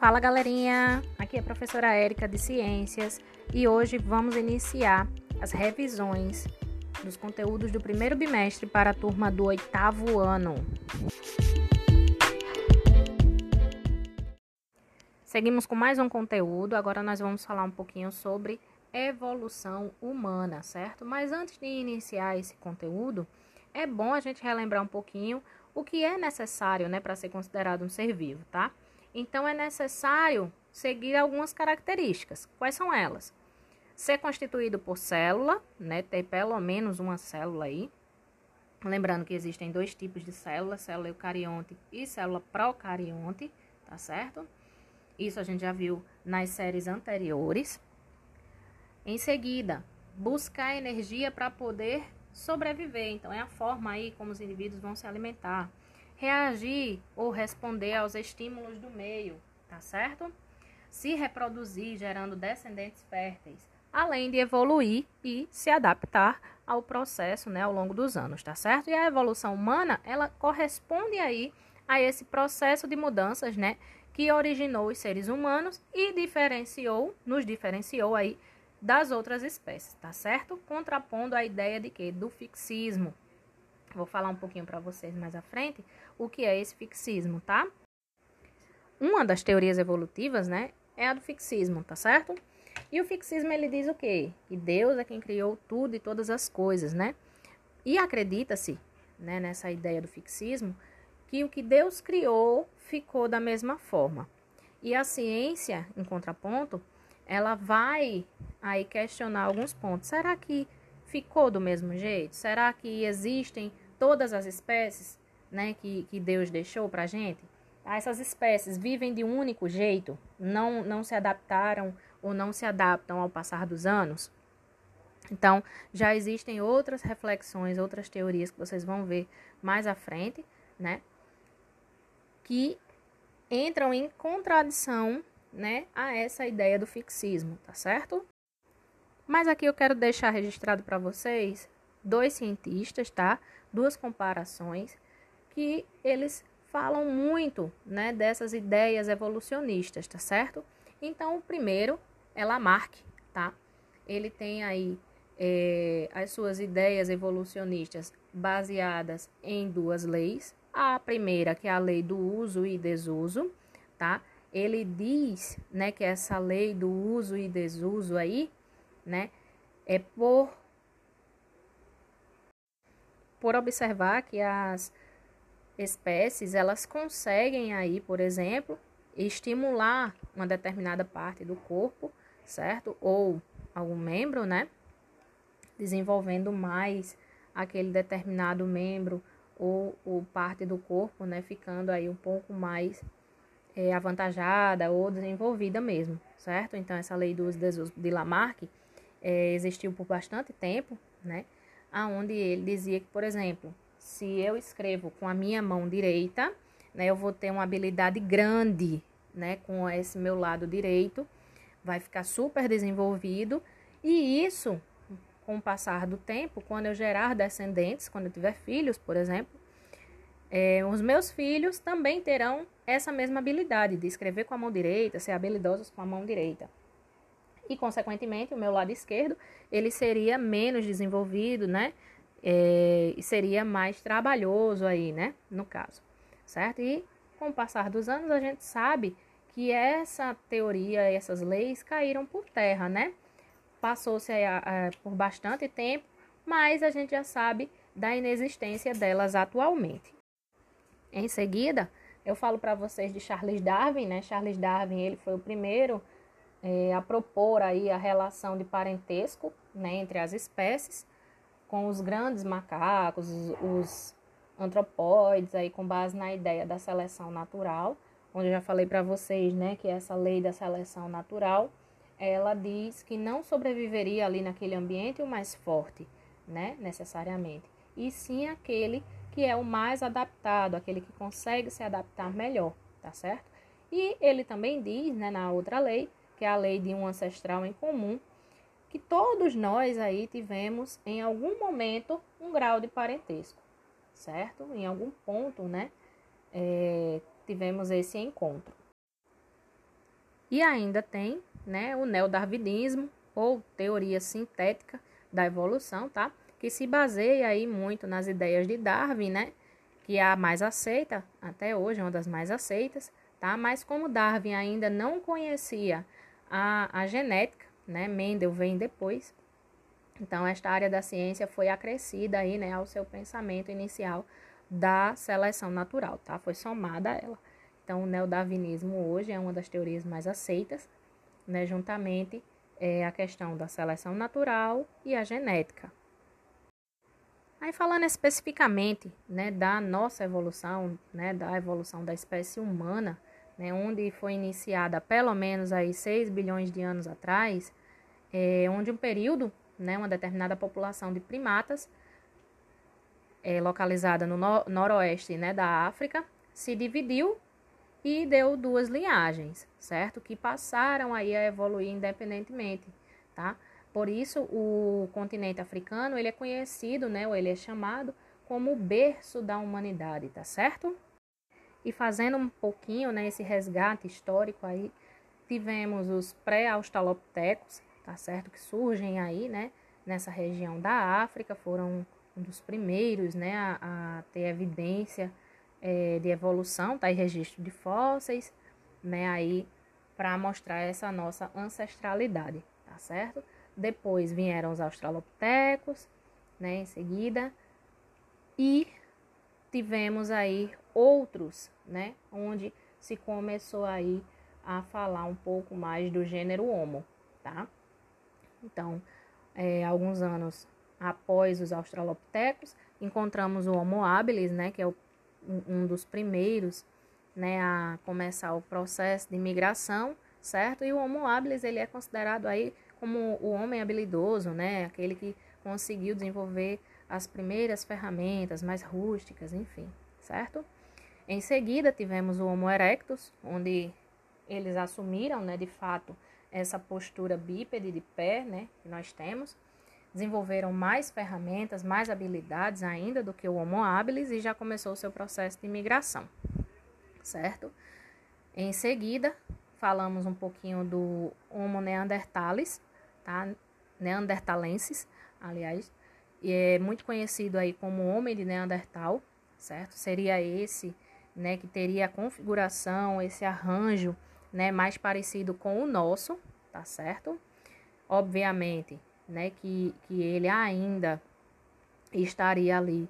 Fala galerinha, aqui é a professora Érica de Ciências e hoje vamos iniciar as revisões dos conteúdos do primeiro bimestre para a turma do oitavo ano. Seguimos com mais um conteúdo, agora nós vamos falar um pouquinho sobre evolução humana, certo? Mas antes de iniciar esse conteúdo, é bom a gente relembrar um pouquinho o que é necessário né, para ser considerado um ser vivo, tá? Então é necessário seguir algumas características. Quais são elas? Ser constituído por célula, né? Ter pelo menos uma célula aí. Lembrando que existem dois tipos de células, célula eucarionte e célula procarionte, tá certo? Isso a gente já viu nas séries anteriores. Em seguida, buscar energia para poder sobreviver. Então, é a forma aí como os indivíduos vão se alimentar reagir ou responder aos estímulos do meio, tá certo? Se reproduzir, gerando descendentes férteis, além de evoluir e se adaptar ao processo, né, ao longo dos anos, tá certo? E a evolução humana, ela corresponde aí a esse processo de mudanças, né, que originou os seres humanos e diferenciou, nos diferenciou aí das outras espécies, tá certo? Contrapondo a ideia de que do fixismo, Vou falar um pouquinho para vocês mais à frente o que é esse fixismo, tá? Uma das teorias evolutivas, né, é a do fixismo, tá certo? E o fixismo ele diz o quê? Que Deus é quem criou tudo e todas as coisas, né? E acredita-se, né, nessa ideia do fixismo, que o que Deus criou ficou da mesma forma. E a ciência, em contraponto, ela vai aí questionar alguns pontos. Será que ficou do mesmo jeito? Será que existem todas as espécies né, que, que Deus deixou para a gente? Ah, essas espécies vivem de um único jeito, não, não se adaptaram ou não se adaptam ao passar dos anos? Então, já existem outras reflexões, outras teorias que vocês vão ver mais à frente, né? Que entram em contradição, né, a essa ideia do fixismo, tá certo? Mas aqui eu quero deixar registrado para vocês dois cientistas, tá? Duas comparações que eles falam muito, né, dessas ideias evolucionistas, tá certo? Então, o primeiro é Lamarck, tá? Ele tem aí é, as suas ideias evolucionistas baseadas em duas leis. A primeira, que é a lei do uso e desuso, tá? Ele diz, né, que essa lei do uso e desuso aí né? É por por observar que as espécies elas conseguem aí, por exemplo, estimular uma determinada parte do corpo, certo? Ou algum membro, né? Desenvolvendo mais aquele determinado membro ou, ou parte do corpo, né? Ficando aí um pouco mais é, avantajada ou desenvolvida mesmo, certo? Então, essa lei dos de Lamarck é, existiu por bastante tempo, né? Aonde ele dizia que, por exemplo, se eu escrevo com a minha mão direita, né, eu vou ter uma habilidade grande, né, com esse meu lado direito, vai ficar super desenvolvido e isso, com o passar do tempo, quando eu gerar descendentes, quando eu tiver filhos, por exemplo, é, os meus filhos também terão essa mesma habilidade de escrever com a mão direita, ser habilidosos com a mão direita e, consequentemente, o meu lado esquerdo ele seria menos desenvolvido, né? É, e seria mais trabalhoso aí, né? No caso, certo? E com o passar dos anos, a gente sabe que essa teoria, essas leis caíram por terra, né? Passou-se por bastante tempo, mas a gente já sabe da inexistência delas atualmente. Em seguida, eu falo para vocês de Charles Darwin, né? Charles Darwin, ele foi o primeiro é, a propor aí a relação de parentesco né, entre as espécies com os grandes macacos, os, os antropóides, aí com base na ideia da seleção natural, onde eu já falei para vocês, né, que essa lei da seleção natural, ela diz que não sobreviveria ali naquele ambiente o mais forte, né, necessariamente, e sim aquele que é o mais adaptado, aquele que consegue se adaptar melhor, tá certo? E ele também diz, né, na outra lei, que é a lei de um ancestral em comum, que todos nós aí tivemos em algum momento um grau de parentesco, certo? Em algum ponto, né? É, tivemos esse encontro. E ainda tem, né, o neodarwinismo ou teoria sintética da evolução, tá? Que se baseia aí muito nas ideias de Darwin, né? Que é a mais aceita até hoje, uma das mais aceitas, tá? Mas como Darwin ainda não conhecia a, a genética, né? Mendel vem depois. Então esta área da ciência foi acrescida aí, né, ao seu pensamento inicial da seleção natural, tá? Foi somada a ela. Então o neodarwinismo hoje é uma das teorias mais aceitas, né, juntamente é, a questão da seleção natural e a genética. Aí falando especificamente né, da nossa evolução, né, da evolução da espécie humana, né, onde foi iniciada pelo menos aí 6 bilhões de anos atrás, é, onde um período, né, uma determinada população de primatas, é, localizada no, no noroeste né, da África, se dividiu e deu duas linhagens, certo? Que passaram aí a evoluir independentemente, tá? Por isso o continente africano, ele é conhecido, né, ou ele é chamado como o berço da humanidade, tá certo? E fazendo um pouquinho, né, esse resgate histórico aí, tivemos os pré-australopitecos, tá certo? Que surgem aí, né, nessa região da África, foram um dos primeiros, né, a, a ter evidência é, de evolução, tá? E registro de fósseis, né? Aí para mostrar essa nossa ancestralidade, tá certo? Depois vieram os australopitecos, né? Em seguida e tivemos aí outros, né? Onde se começou aí a falar um pouco mais do gênero Homo, tá? Então, é, alguns anos após os australopitecos, encontramos o Homo habilis, né? Que é o um dos primeiros né, a começar o processo de migração, certo? E o Homo habilis ele é considerado aí como o homem habilidoso, né? Aquele que conseguiu desenvolver as primeiras ferramentas mais rústicas, enfim, certo? Em seguida tivemos o Homo erectus, onde eles assumiram, né, de fato, essa postura bípede de pé, né, que nós temos desenvolveram mais ferramentas, mais habilidades ainda do que o Homo habilis e já começou o seu processo de migração, certo? Em seguida, falamos um pouquinho do Homo neanderthalis, tá? Neandertalensis, aliás, e é muito conhecido aí como homem de Neandertal, certo? Seria esse, né, que teria a configuração, esse arranjo, né, mais parecido com o nosso, tá certo? Obviamente, né, que, que ele ainda estaria ali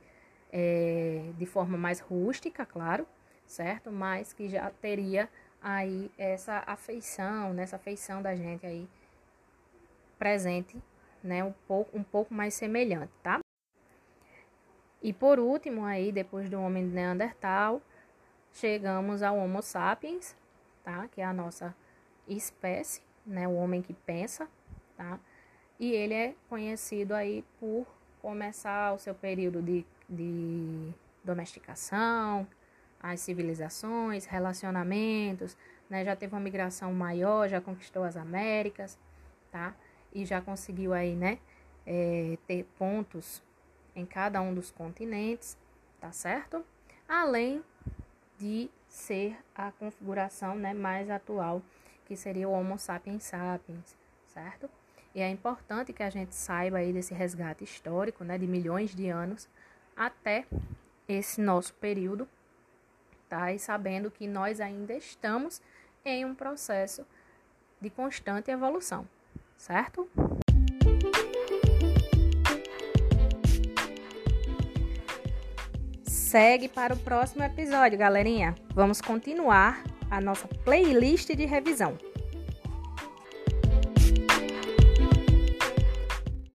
é, de forma mais rústica, claro, certo? Mas que já teria aí essa afeição, nessa afeição da gente aí presente, né, um pouco, um pouco mais semelhante, tá? E por último aí, depois do homem de Neandertal, chegamos ao Homo sapiens, tá? Que é a nossa espécie, né, o homem que pensa, tá? e ele é conhecido aí por começar o seu período de, de domesticação, as civilizações, relacionamentos, né? Já teve uma migração maior, já conquistou as Américas, tá? E já conseguiu aí, né? É, ter pontos em cada um dos continentes, tá certo? Além de ser a configuração, né, mais atual, que seria o Homo sapiens sapiens, certo? E é importante que a gente saiba aí desse resgate histórico, né, de milhões de anos até esse nosso período, tá? E sabendo que nós ainda estamos em um processo de constante evolução, certo? Segue para o próximo episódio, galerinha. Vamos continuar a nossa playlist de revisão.